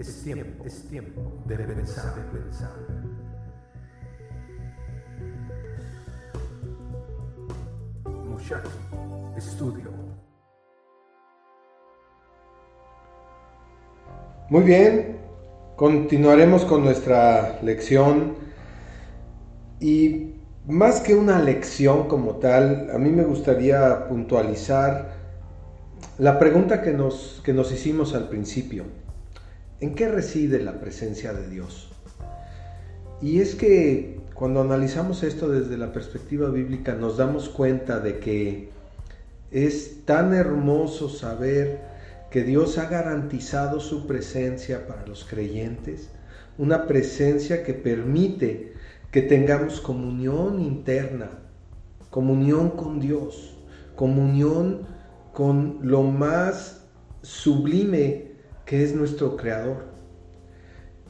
Es tiempo, es tiempo de pensar, de pensar. Mushaki Estudio. Muy bien, continuaremos con nuestra lección y más que una lección como tal, a mí me gustaría puntualizar la pregunta que nos, que nos hicimos al principio. ¿En qué reside la presencia de Dios? Y es que cuando analizamos esto desde la perspectiva bíblica nos damos cuenta de que es tan hermoso saber que Dios ha garantizado su presencia para los creyentes, una presencia que permite que tengamos comunión interna, comunión con Dios, comunión con lo más sublime que es nuestro Creador.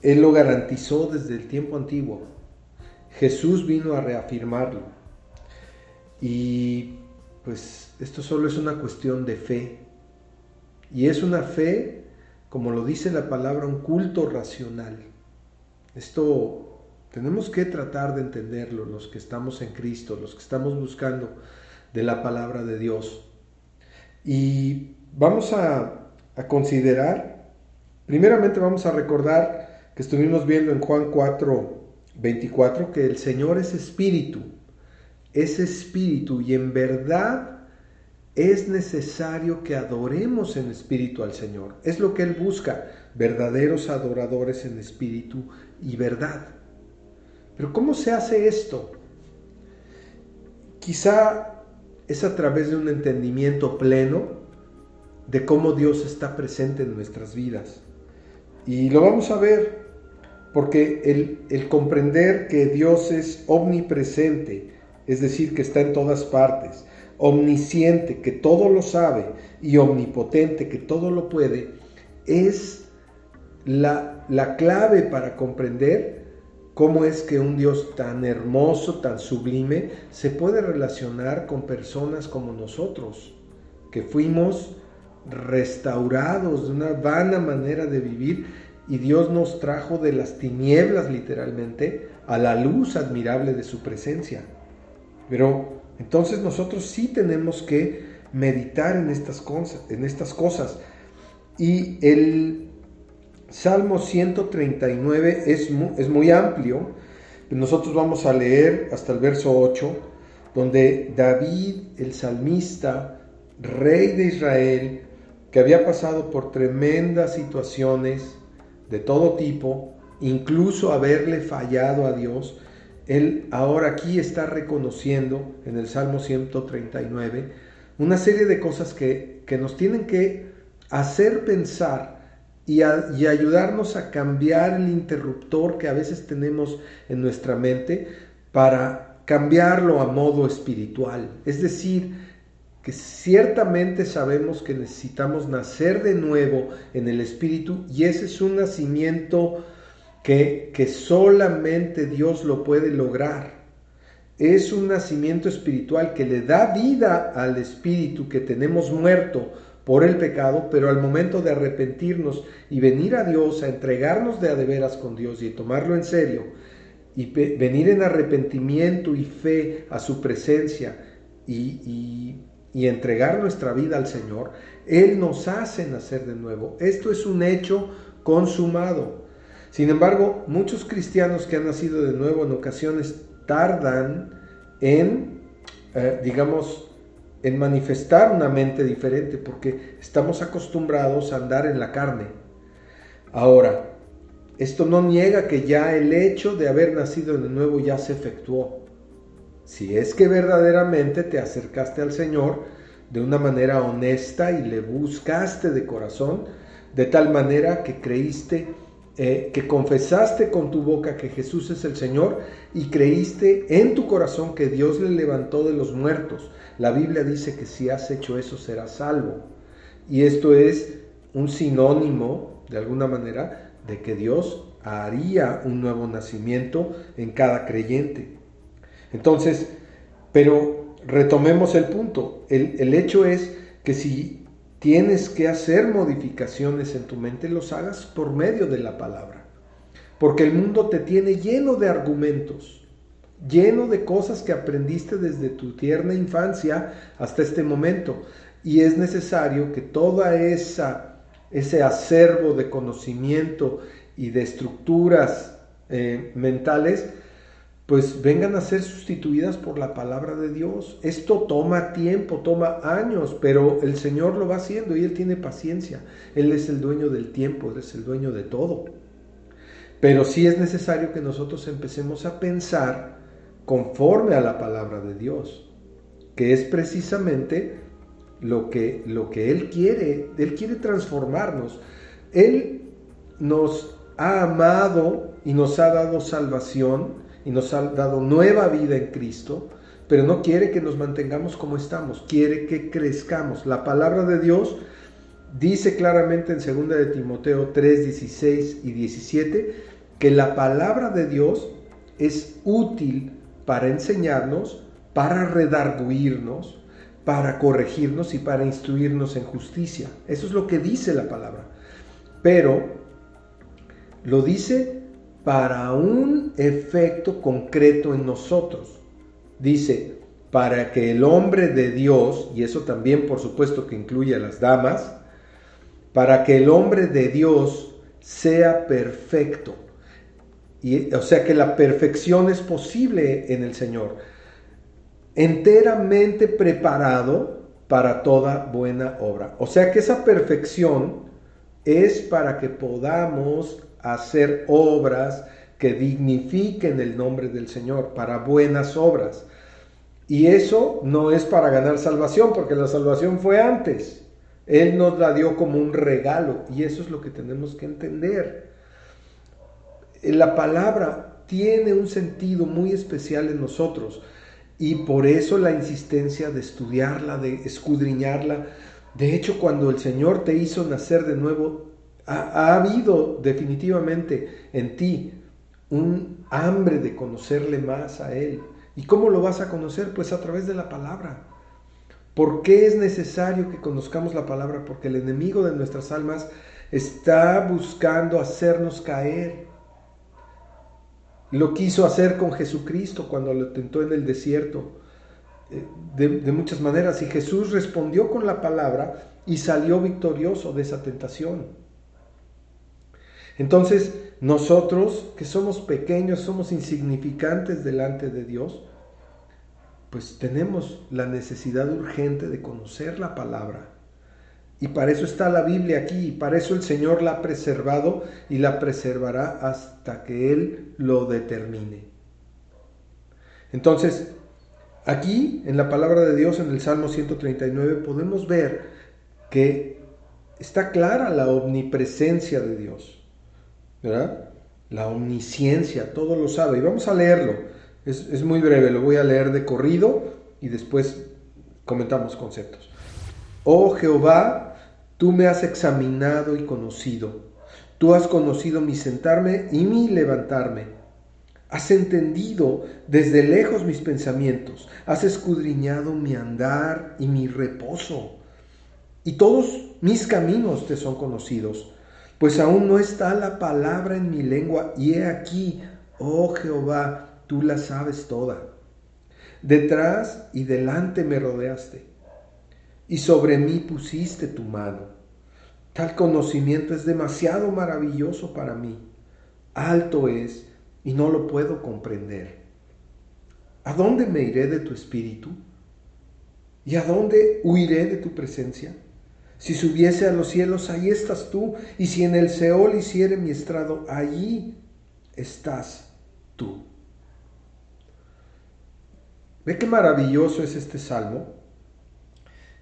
Él lo garantizó desde el tiempo antiguo. Jesús vino a reafirmarlo. Y pues esto solo es una cuestión de fe. Y es una fe, como lo dice la palabra, un culto racional. Esto tenemos que tratar de entenderlo, los que estamos en Cristo, los que estamos buscando de la palabra de Dios. Y vamos a, a considerar Primeramente vamos a recordar que estuvimos viendo en Juan 4, 24 que el Señor es espíritu, es espíritu y en verdad es necesario que adoremos en espíritu al Señor. Es lo que Él busca, verdaderos adoradores en espíritu y verdad. Pero ¿cómo se hace esto? Quizá es a través de un entendimiento pleno de cómo Dios está presente en nuestras vidas. Y lo vamos a ver, porque el, comprender que Dios es omnipresente, es decir, que está en todas partes, omnisciente, que todo lo sabe, y omnipotente, que todo lo puede, es la, la clave para comprender cómo es que un Dios tan hermoso, tan sublime, se puede relacionar con personas como nosotros, que fuimos restaurados de una vana manera de vivir y Dios nos trajo de las tinieblas literalmente a la luz admirable de su presencia. Pero entonces nosotros sí tenemos que meditar en estas cosas. Y el Salmo 139 es muy, es muy amplio. Nosotros vamos a leer hasta el verso 8, donde David, el salmista, rey de Israel, que había pasado por tremendas situaciones de todo tipo, incluso haberle fallado a Dios, él ahora aquí está reconociendo en el Salmo 139 una serie de cosas que, nos tienen que hacer pensar y, y, ayudarnos a cambiar el interruptor que a veces tenemos en nuestra mente para cambiarlo a modo espiritual. Es decir, que ciertamente sabemos que necesitamos nacer de nuevo en el Espíritu y ese es un nacimiento que, que solamente Dios lo puede lograr. Es un nacimiento espiritual que le da vida al Espíritu que tenemos muerto por el pecado, pero al momento de arrepentirnos y venir a Dios, a entregarnos de a de veras con Dios y tomarlo en serio, y venir en arrepentimiento y fe a su presencia y y entregar nuestra vida al Señor, Él nos hace nacer de nuevo. Esto es un hecho consumado. Sin embargo, muchos cristianos que han nacido de nuevo en ocasiones tardan en, eh, digamos, en manifestar una mente diferente porque estamos acostumbrados a andar en la carne. Ahora, esto no niega que ya el hecho de haber nacido de nuevo ya se efectuó si es que verdaderamente te acercaste al Señor de una manera honesta y le buscaste de corazón, de tal manera que creíste, eh, que confesaste con tu boca que Jesús es el Señor y creíste en tu corazón que Dios le levantó de los muertos. La Biblia dice que si has hecho eso serás salvo. Y esto es un sinónimo, de alguna manera, de que Dios haría un nuevo nacimiento en cada creyente. Entonces, pero retomemos el punto. El, hecho es que si tienes que hacer modificaciones en tu mente, los hagas por medio de la palabra. Porque el mundo te tiene lleno de argumentos, lleno de cosas que aprendiste desde tu tierna infancia hasta este momento. Y es necesario que toda esa ese acervo de conocimiento y de estructuras eh, mentales, pues vengan a ser sustituidas por la palabra de Dios. Esto toma tiempo, toma años, pero el Señor lo va haciendo y Él tiene paciencia. Él es el dueño del tiempo, Él es el dueño de todo. Pero sí es necesario que nosotros empecemos a pensar conforme a la palabra de Dios, que es precisamente lo que, lo que Él quiere. Él quiere transformarnos. Él nos ha amado y nos ha dado salvación y nos ha dado nueva vida en Cristo, pero no quiere que nos mantengamos como estamos, quiere que crezcamos. La palabra de Dios dice claramente en 2 de Timoteo 3, 16 y 17 que la palabra de Dios es útil para enseñarnos, para redarguirnos, para corregirnos y para instruirnos en justicia. Eso es lo que dice la palabra. Pero lo dice para un efecto concreto en nosotros. Dice, para que el hombre de Dios, y eso también por supuesto que incluye a las damas, para que el hombre de Dios sea perfecto. Y, o sea que la perfección es posible en el Señor. Enteramente preparado para toda buena obra. O sea que esa perfección es para que podamos hacer obras que dignifiquen el nombre del Señor, para buenas obras. Y eso no es para ganar salvación, porque la salvación fue antes. Él nos la dio como un regalo y eso es lo que tenemos que entender. La palabra tiene un sentido muy especial en nosotros y por eso la insistencia de estudiarla, de escudriñarla. De hecho, cuando el Señor te hizo nacer de nuevo, ha, habido definitivamente en ti un hambre de conocerle más a Él. ¿Y cómo lo vas a conocer? Pues a través de la palabra. ¿Por qué es necesario que conozcamos la palabra? Porque el enemigo de nuestras almas está buscando hacernos caer. Lo quiso hacer con Jesucristo cuando lo tentó en el desierto eh, de, de muchas maneras y Jesús respondió con la palabra y salió victorioso de esa tentación. Entonces, nosotros que somos pequeños, somos insignificantes delante de Dios, pues tenemos la necesidad urgente de conocer la palabra. Y para eso está la Biblia aquí, y para eso el Señor la ha preservado y la preservará hasta que Él lo determine. Entonces, aquí en la palabra de Dios, en el Salmo 139, podemos ver que está clara la omnipresencia de Dios. ¿Verdad? La omnisciencia, todo lo sabe. Y vamos a leerlo. Es, muy breve, lo voy a leer de corrido y después comentamos conceptos. Oh Jehová, tú me has examinado y conocido. Tú has conocido mi sentarme y mi levantarme. Has entendido desde lejos mis pensamientos. Has escudriñado mi andar y mi reposo. Y todos mis caminos te son conocidos pues aún no está la palabra en mi lengua, y he aquí, oh Jehová, tú la sabes toda. Detrás y delante me rodeaste, y sobre mí pusiste tu mano. Tal conocimiento es demasiado maravilloso para mí. Alto es, y no lo puedo comprender. ¿A dónde me iré de tu espíritu? ¿Y a dónde huiré de tu presencia? Si subiese a los cielos, ahí estás tú. Y si en el Seol hiciere mi estrado, allí estás tú. Ve qué maravilloso es este salmo,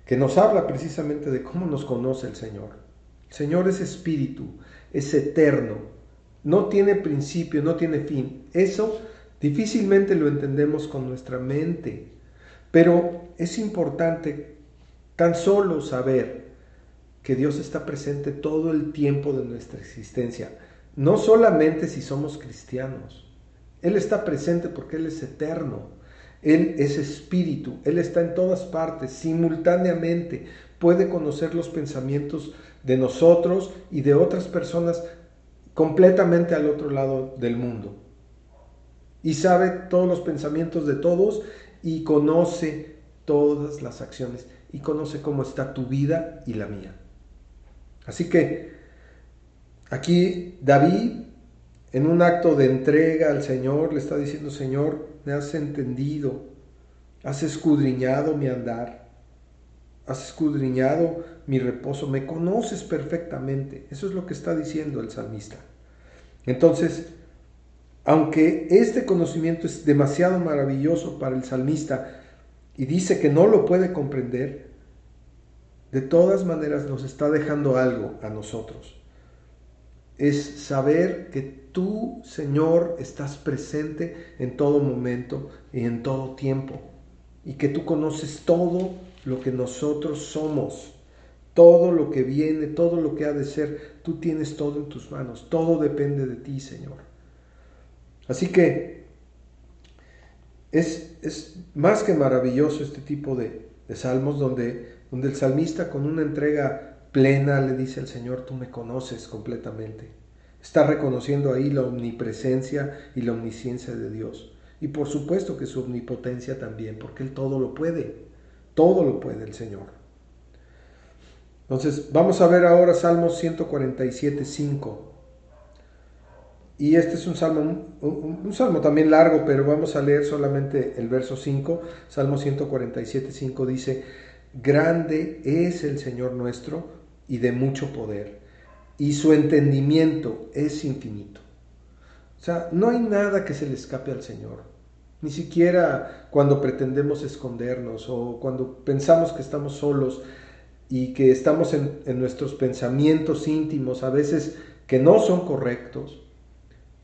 que nos habla precisamente de cómo nos conoce el Señor. El Señor es espíritu, es eterno, no tiene principio, no tiene fin. Eso difícilmente lo entendemos con nuestra mente, pero es importante tan solo saber que Dios está presente todo el tiempo de nuestra existencia, no solamente si somos cristianos. Él está presente porque Él es eterno, Él es espíritu, Él está en todas partes, simultáneamente, puede conocer los pensamientos de nosotros y de otras personas completamente al otro lado del mundo. Y sabe todos los pensamientos de todos y conoce todas las acciones y conoce cómo está tu vida y la mía. Así que aquí David, en un acto de entrega al Señor, le está diciendo, Señor, me has entendido, has escudriñado mi andar, has escudriñado mi reposo, me conoces perfectamente. Eso es lo que está diciendo el salmista. Entonces, aunque este conocimiento es demasiado maravilloso para el salmista y dice que no lo puede comprender, de todas maneras nos está dejando algo a nosotros. Es saber que tú, Señor, estás presente en todo momento y en todo tiempo. Y que tú conoces todo lo que nosotros somos. Todo lo que viene, todo lo que ha de ser, tú tienes todo en tus manos. Todo depende de ti, Señor. Así que es, es más que maravilloso este tipo de, de salmos donde donde el salmista con una entrega plena le dice al Señor, tú me conoces completamente. Está reconociendo ahí la omnipresencia y la omnisciencia de Dios. Y por supuesto que su omnipotencia también, porque Él todo lo puede. Todo lo puede el Señor. Entonces, vamos a ver ahora Salmos 147, 5. Y este es un salmo, un, salmo también largo, pero vamos a leer solamente el verso 5. Salmo 147, 5 dice, Grande es el Señor nuestro y de mucho poder, y su entendimiento es infinito. O sea, no hay nada que se le escape al Señor. Ni siquiera cuando pretendemos escondernos o cuando pensamos que estamos solos y que estamos en, en nuestros pensamientos íntimos, a veces que no son correctos,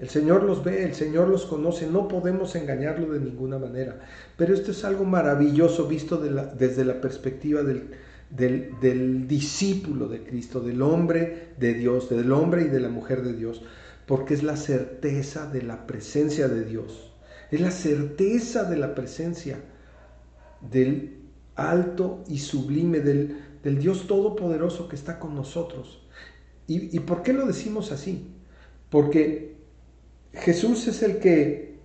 el Señor los ve, el Señor los conoce, no podemos engañarlo de ninguna manera. Pero esto es algo maravilloso visto desde la perspectiva del, discípulo de Cristo, del hombre de Dios, del hombre y de la mujer de Dios, porque es la certeza de la presencia de Dios, es la certeza de la presencia del alto y sublime, del, del Dios todopoderoso que está con nosotros. ¿Y, ¿Y por qué lo decimos así? Porque Jesús es el que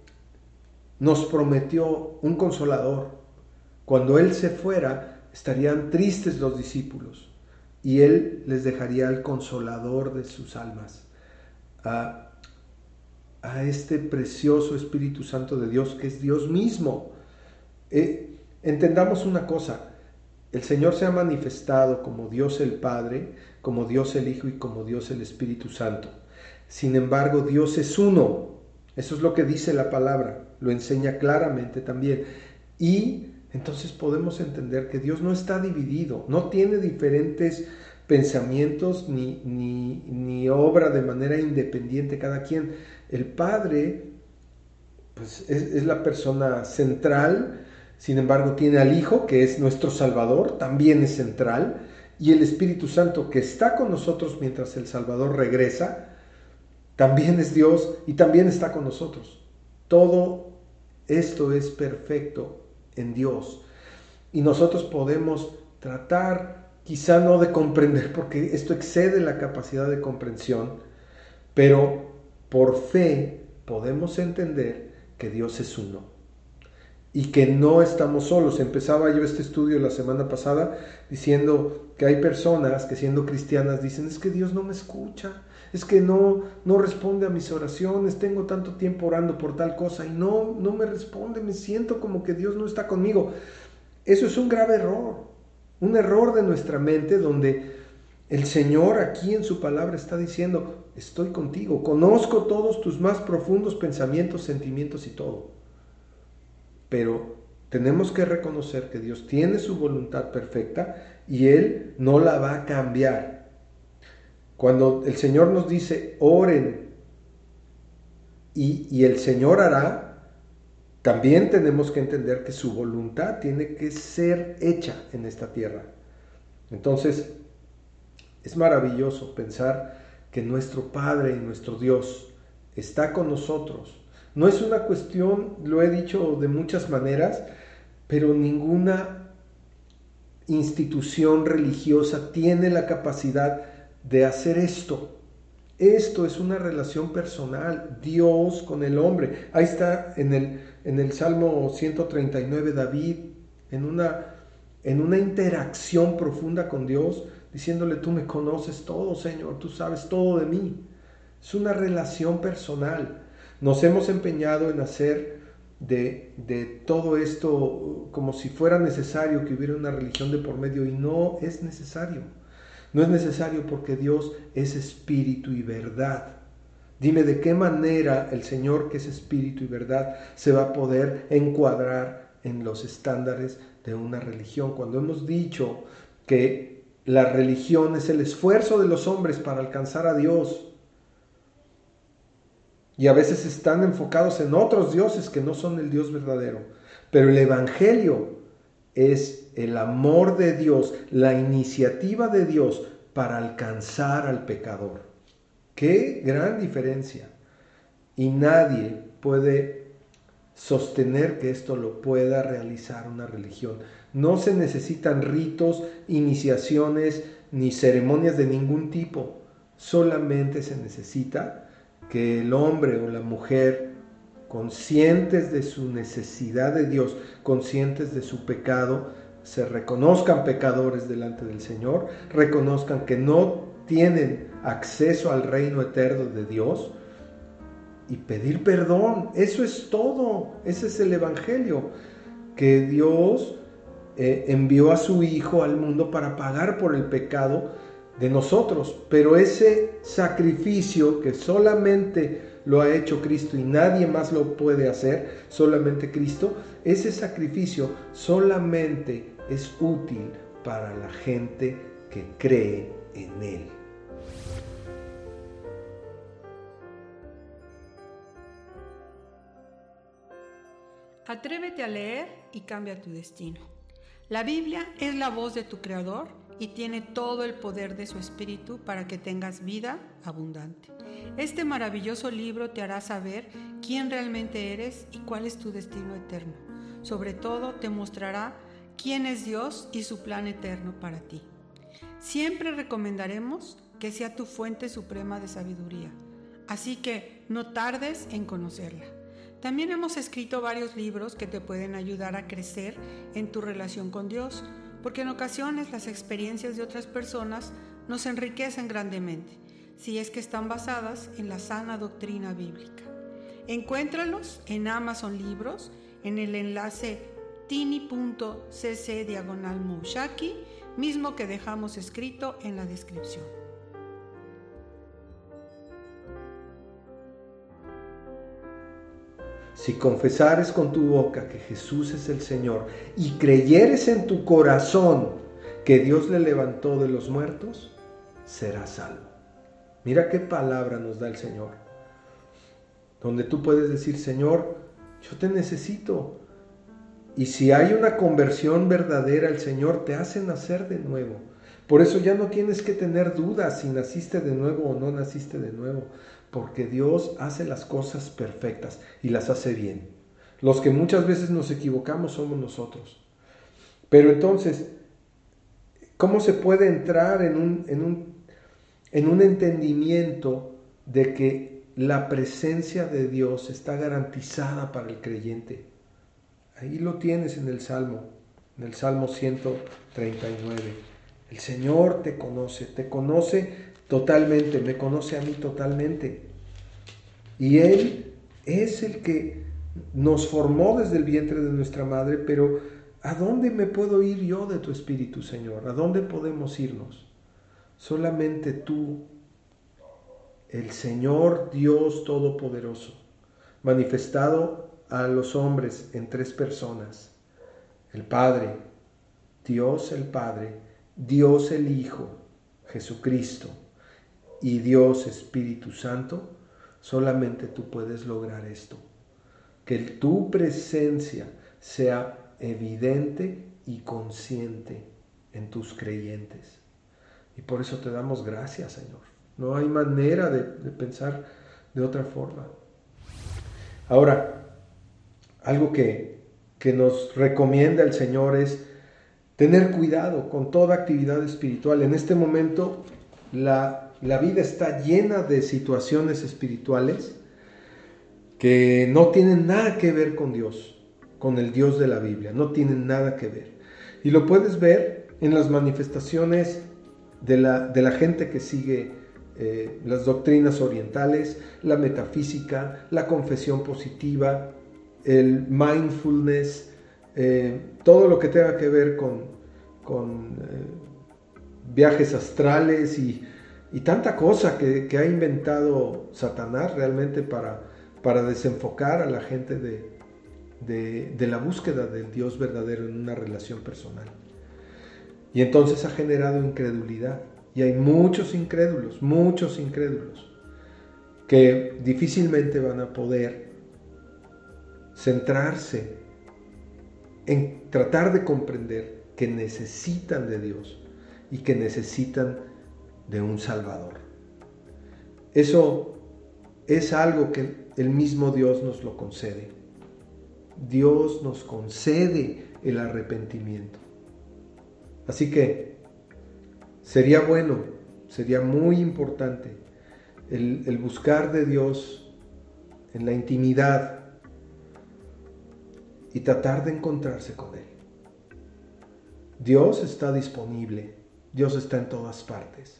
nos prometió un consolador. Cuando Él se fuera, estarían tristes los discípulos y Él les dejaría el consolador de sus almas, a, este precioso Espíritu Santo de Dios, que es Dios mismo. Eh, entendamos una cosa, el Señor se ha manifestado como Dios el Padre, como Dios el Hijo y como Dios el Espíritu Santo. Sin embargo, Dios es uno. Eso es lo que dice la palabra. Lo enseña claramente también. Y entonces podemos entender que Dios no está dividido, no tiene diferentes pensamientos ni, obra de manera independiente cada quien. El Padre pues, es, es la persona central, sin embargo tiene al Hijo, que es nuestro Salvador, también es central, y el Espíritu Santo que está con nosotros mientras el Salvador regresa, también es Dios y también está con nosotros. Todo esto es perfecto en Dios. Y nosotros podemos tratar, quizá no de comprender, porque esto excede la capacidad de comprensión, pero por fe podemos entender que Dios es uno y que no estamos solos. Empezaba yo este estudio la semana pasada diciendo que hay personas que siendo cristianas dicen, es que Dios no me escucha, es que no, no responde a mis oraciones, tengo tanto tiempo orando por tal cosa y no, no me responde, me siento como que Dios no está conmigo. Eso es un grave error, un error de nuestra mente donde el Señor aquí en su palabra está diciendo, estoy contigo, conozco todos tus más profundos pensamientos, sentimientos y todo. Pero tenemos que reconocer que Dios tiene su voluntad perfecta y Él no la va a cambiar. Cuando el Señor nos dice, oren y, el Señor hará, también tenemos que entender que su voluntad tiene que ser hecha en esta tierra. Entonces, es maravilloso pensar que nuestro Padre y nuestro Dios está con nosotros. No es una cuestión, lo he dicho de muchas maneras, pero ninguna institución religiosa tiene la capacidad de hacer esto. Esto es una relación personal, Dios con el hombre. Ahí está en el, en el Salmo 139 David, en una, en una interacción profunda con Dios, diciéndole, tú me conoces todo, Señor, tú sabes todo de mí. Es una relación personal. Nos hemos empeñado en hacer de, de, todo esto como si fuera necesario que hubiera una religión de por medio y no es necesario. No es necesario porque Dios es espíritu y verdad. Dime de qué manera el Señor que es espíritu y verdad se va a poder encuadrar en los estándares de una religión. Cuando hemos dicho que la religión es el esfuerzo de los hombres para alcanzar a Dios, y a veces están enfocados en otros dioses que no son el Dios verdadero. Pero el Evangelio es el amor de Dios, la iniciativa de Dios para alcanzar al pecador. Qué gran diferencia. Y nadie puede sostener que esto lo pueda realizar una religión. No se necesitan ritos, iniciaciones ni ceremonias de ningún tipo. Solamente se necesita que el hombre o la mujer, conscientes de su necesidad de Dios, conscientes de su pecado, se reconozcan pecadores delante del Señor, reconozcan que no tienen acceso al reino eterno de Dios y pedir perdón. Eso es todo. Ese es el Evangelio. Que Dios eh, envió a su Hijo al mundo para pagar por el pecado de nosotros. Pero ese sacrificio que solamente lo ha hecho Cristo y nadie más lo puede hacer, solamente Cristo, ese sacrificio solamente es útil para la gente que cree en Él. Atrévete a leer y cambia tu destino. La Biblia es la voz de tu Creador y tiene todo el poder de su Espíritu para que tengas vida abundante. Este maravilloso libro te hará saber quién realmente eres y cuál es tu destino eterno. Sobre todo te mostrará quién es Dios y su plan eterno para ti. Siempre recomendaremos que sea tu fuente suprema de sabiduría, así que no tardes en conocerla. También hemos escrito varios libros que te pueden ayudar a crecer en tu relación con Dios porque en ocasiones las experiencias de otras personas nos enriquecen grandemente, si es que están basadas en la sana doctrina bíblica. Encuéntralos en Amazon Libros, en el enlace tini.cc diagonal mismo que dejamos escrito en la descripción. Si confesares con tu boca que Jesús es el Señor y creyeres en tu corazón que Dios le levantó de los muertos, serás salvo. Mira qué palabra nos da el Señor. Donde tú puedes decir, Señor, yo te necesito. Y si hay una conversión verdadera, el Señor te hace nacer de nuevo. Por eso ya no tienes que tener dudas si naciste de nuevo o no naciste de nuevo porque Dios hace las cosas perfectas y las hace bien. Los que muchas veces nos equivocamos somos nosotros. Pero entonces, ¿cómo se puede entrar en un, en un, en un entendimiento de que la presencia de Dios está garantizada para el creyente? Ahí lo tienes en el Salmo, en el Salmo 139. El Señor te conoce, te conoce totalmente, me conoce a mí totalmente. Y Él es el que nos formó desde el vientre de nuestra madre, pero ¿a dónde me puedo ir yo de tu Espíritu, Señor? ¿A dónde podemos irnos? Solamente tú, el Señor Dios Todopoderoso, manifestado a los hombres en tres personas, el Padre, Dios el Padre, Dios el Hijo, Jesucristo y Dios Espíritu Santo, solamente tú puedes lograr esto. Que tu presencia sea evidente y consciente en tus creyentes. Y por eso te damos gracias, Señor. No hay manera de, pensar de otra forma. Ahora, algo que, que nos recomienda el Señor es tener cuidado con toda actividad espiritual. En este momento la, la vida está llena de situaciones espirituales que no tienen nada que ver con Dios, con el Dios de la Biblia, no tienen nada que ver. Y lo puedes ver en las manifestaciones de la, de la gente que sigue eh, las doctrinas orientales, la metafísica, la confesión positiva, el mindfulness, eh, todo lo que tenga que ver con, con eh, viajes astrales y, tanta cosa que, ha inventado Satanás realmente para, para desenfocar a la gente de, de la búsqueda del Dios verdadero en una relación personal. Y entonces ha generado incredulidad. Y hay muchos incrédulos, muchos incrédulos, que difícilmente van a poder centrarse en tratar de comprender que necesitan de Dios y que necesitan de un Salvador. Eso es algo que el mismo Dios nos lo concede. Dios nos concede el arrepentimiento. Así que sería bueno, sería muy importante el, buscar de Dios en la intimidad y tratar de encontrarse con Él. Dios está disponible, Dios está en todas partes.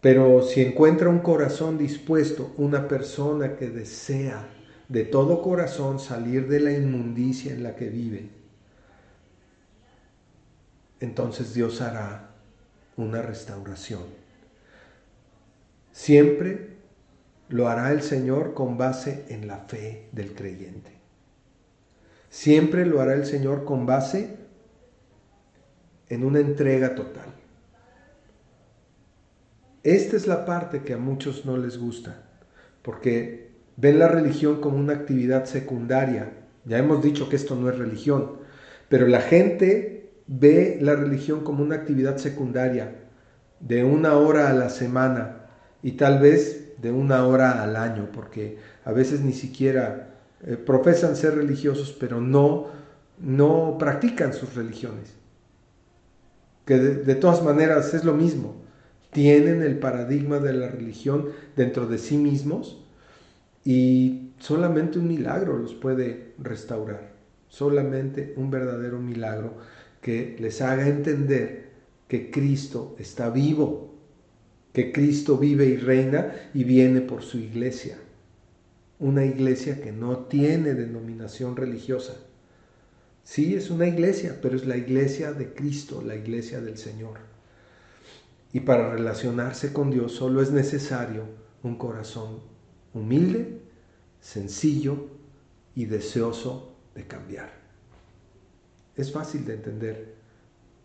Pero si encuentra un corazón dispuesto, una persona que desea de todo corazón salir de la inmundicia en la que vive, entonces Dios hará una restauración. Siempre lo hará el Señor con base en la fe del creyente. Siempre lo hará el Señor con base en una entrega total. Esta es la parte que a muchos no les gusta, porque ven la religión como una actividad secundaria. Ya hemos dicho que esto no es religión, pero la gente ve la religión como una actividad secundaria de una hora a la semana y tal vez de una hora al año, porque a veces ni siquiera eh, profesan ser religiosos, pero no, no practican sus religiones. Que de todas maneras es lo mismo. Tienen el paradigma de la religión dentro de sí mismos y solamente un milagro los puede restaurar. Solamente un verdadero milagro que les haga entender que Cristo está vivo, que Cristo vive y reina y viene por su iglesia. Una iglesia que no tiene denominación religiosa. Sí, es una iglesia, pero es la iglesia de Cristo, la iglesia del Señor. Y para relacionarse con Dios solo es necesario un corazón humilde, sencillo y deseoso de cambiar. Es fácil de entender,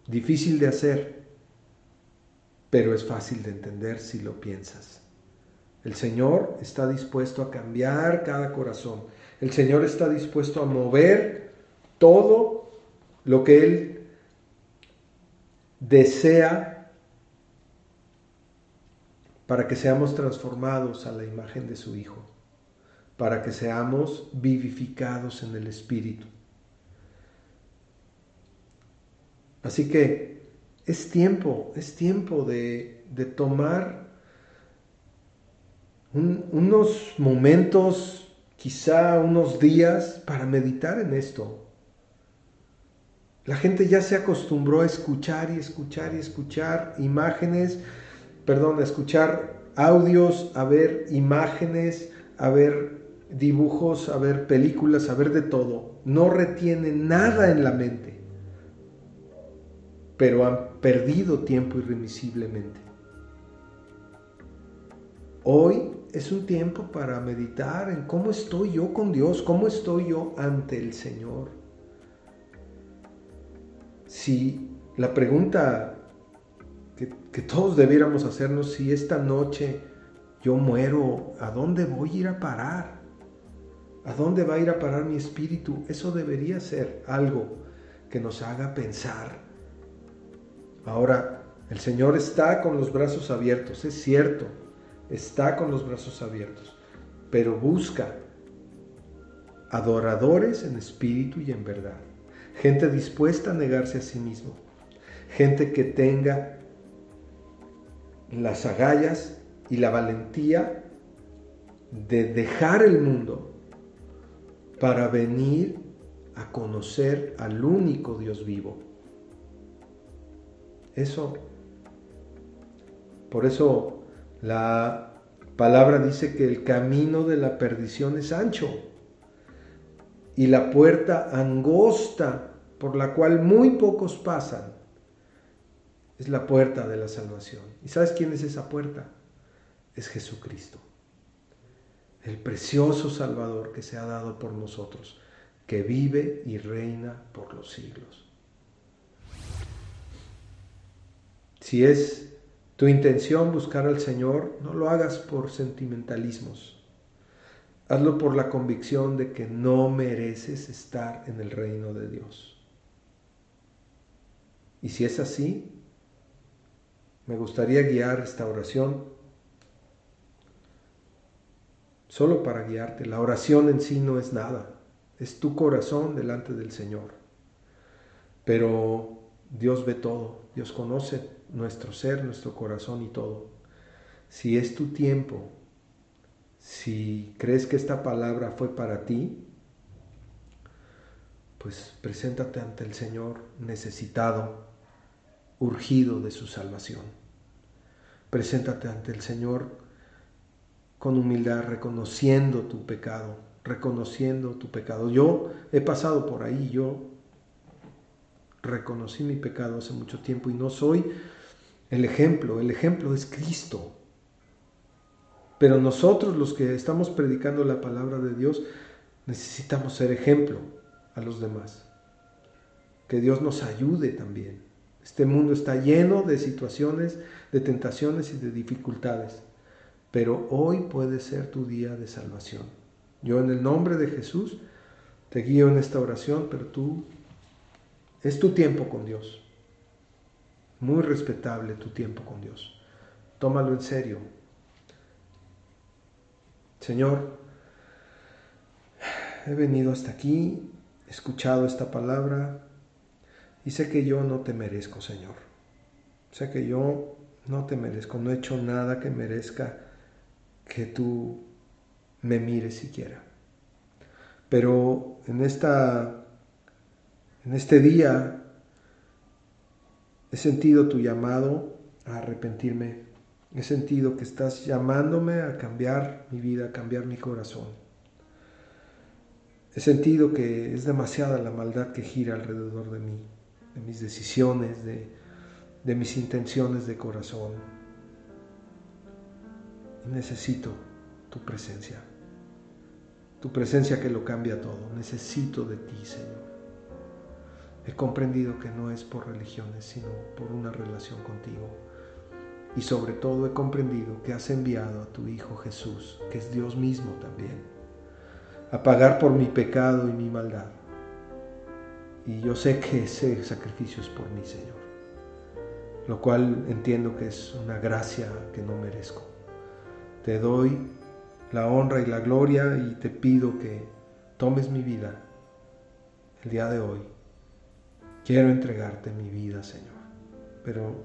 difícil de hacer, pero es fácil de entender si lo piensas. El Señor está dispuesto a cambiar cada corazón. El Señor está dispuesto a mover todo lo que Él desea para que seamos transformados a la imagen de su Hijo, para que seamos vivificados en el Espíritu. Así que es tiempo, es tiempo de, tomar unos momentos, quizá unos días, para meditar en esto. La gente ya se acostumbró a escuchar y escuchar y escuchar imágenes, perdón, a escuchar audios, a ver imágenes, a ver dibujos, a ver películas, a ver de todo. No retiene nada en la mente pero han perdido tiempo irremisiblemente. Hoy es un tiempo para meditar en cómo estoy yo con Dios, cómo estoy yo ante el Señor. Si la pregunta que, todos debiéramos hacernos, si esta noche yo muero, ¿a dónde voy a ir a parar? ¿A dónde va a ir a parar mi espíritu? Eso debería ser algo que nos haga pensar Ahora, el Señor está con los brazos abiertos, es cierto, está con los brazos abiertos, pero busca adoradores en espíritu y en verdad. gente dispuesta a negarse a sí mismo, gente que tenga las agallas y la valentía de dejar el mundo para venir a conocer al único Dios vivo. Eso, por eso la palabra dice que el camino de la perdición es ancho y la puerta angosta por la cual muy pocos pasan es la puerta de la salvación. ¿Y sabes quién es esa puerta? Es Jesucristo, el precioso Salvador que se ha dado por nosotros, que vive y reina por los siglos. Si es tu intención buscar al Señor, no lo hagas por sentimentalismos. Hazlo por la convicción de que no mereces estar en el reino de Dios. Y si es así, me gustaría guiar esta oración solo para guiarte. La oración en sí no es nada, es tu corazón delante del Señor. Pero Dios ve todo, Dios conoce nuestro ser, nuestro corazón y todo. Si es tu tiempo, si crees que esta palabra fue para ti, pues preséntate ante el Señor necesitado, urgido de su salvación. Preséntate ante el Señor con humildad, reconociendo tu pecado, reconociendo tu pecado. Yo he pasado por ahí, yo reconocí mi pecado hace mucho tiempo y no soy el ejemplo, el ejemplo es Cristo. Pero nosotros los que estamos predicando la palabra de Dios necesitamos ser ejemplo a los demás. Que Dios nos ayude también. Este mundo está lleno de situaciones, de tentaciones y de dificultades. Pero hoy puede ser tu día de salvación. Yo en el nombre de Jesús te guío en esta oración, pero tú es tu tiempo con Dios. Muy respetable tu tiempo con Dios. Tómalo en serio. Señor, he venido hasta aquí, he escuchado esta palabra y sé que yo no te merezco, Señor. Sé que yo no te merezco, no he hecho nada que merezca que tú me mires siquiera. Pero en esta en este día he sentido tu llamado a arrepentirme He sentido que estás llamándome a cambiar mi vida, a cambiar mi corazón. He sentido que es demasiada la maldad que gira alrededor de mí, de mis decisiones, de, mis intenciones de corazón. Y necesito tu presencia, tu presencia que lo cambia todo. Necesito de ti, Señor. He comprendido que no es por religiones, sino por una relación contigo y sobre todo he comprendido que has enviado a tu Hijo Jesús, que es Dios mismo también, a pagar por mi pecado y mi maldad. Y yo sé que ese sacrificio es por mí, Señor, lo cual entiendo que es una gracia que no merezco. Te doy la honra y la gloria y te pido que tomes mi vida el día de hoy. Quiero entregarte mi vida, Señor, pero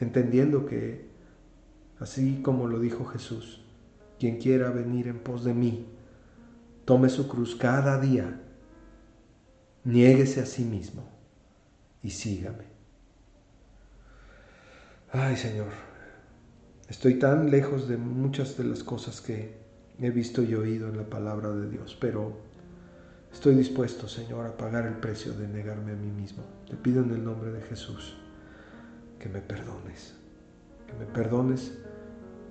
entendiendo que, así como lo dijo Jesús, quien quiera venir en pos de mí, tome su cruz cada día, niéguese a sí mismo y sígame. Ay Señor, estoy tan lejos de muchas de las cosas que he visto y oído en la palabra de Dios, pero estoy dispuesto, Señor, a pagar el precio de negarme a mí mismo. Te pido en el nombre de Jesús que me perdones, que me perdones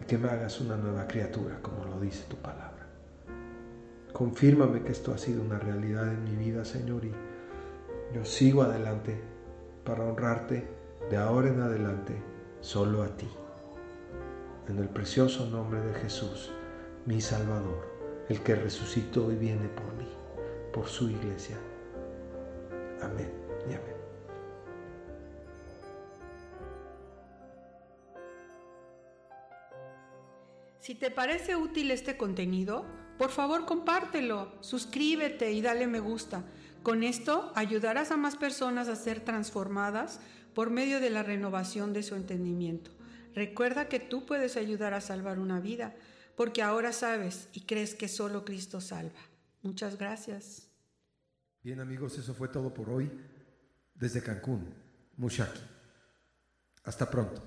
y que me hagas una nueva criatura, como lo dice tu palabra. Confírmame que esto ha sido una realidad en mi vida, Señor, y yo sigo adelante para honrarte de ahora en adelante solo a ti. En el precioso nombre de Jesús, mi Salvador, el que resucitó y viene por mí, por su iglesia. Amén y amén. Si te parece útil este contenido, por favor compártelo, suscríbete y dale me gusta. Con esto ayudarás a más personas a ser transformadas por medio de la renovación de su entendimiento. Recuerda que tú puedes ayudar a salvar una vida, porque ahora sabes y crees que solo Cristo salva. Muchas gracias. Bien amigos, eso fue todo por hoy desde Cancún, Mushaki. Hasta pronto.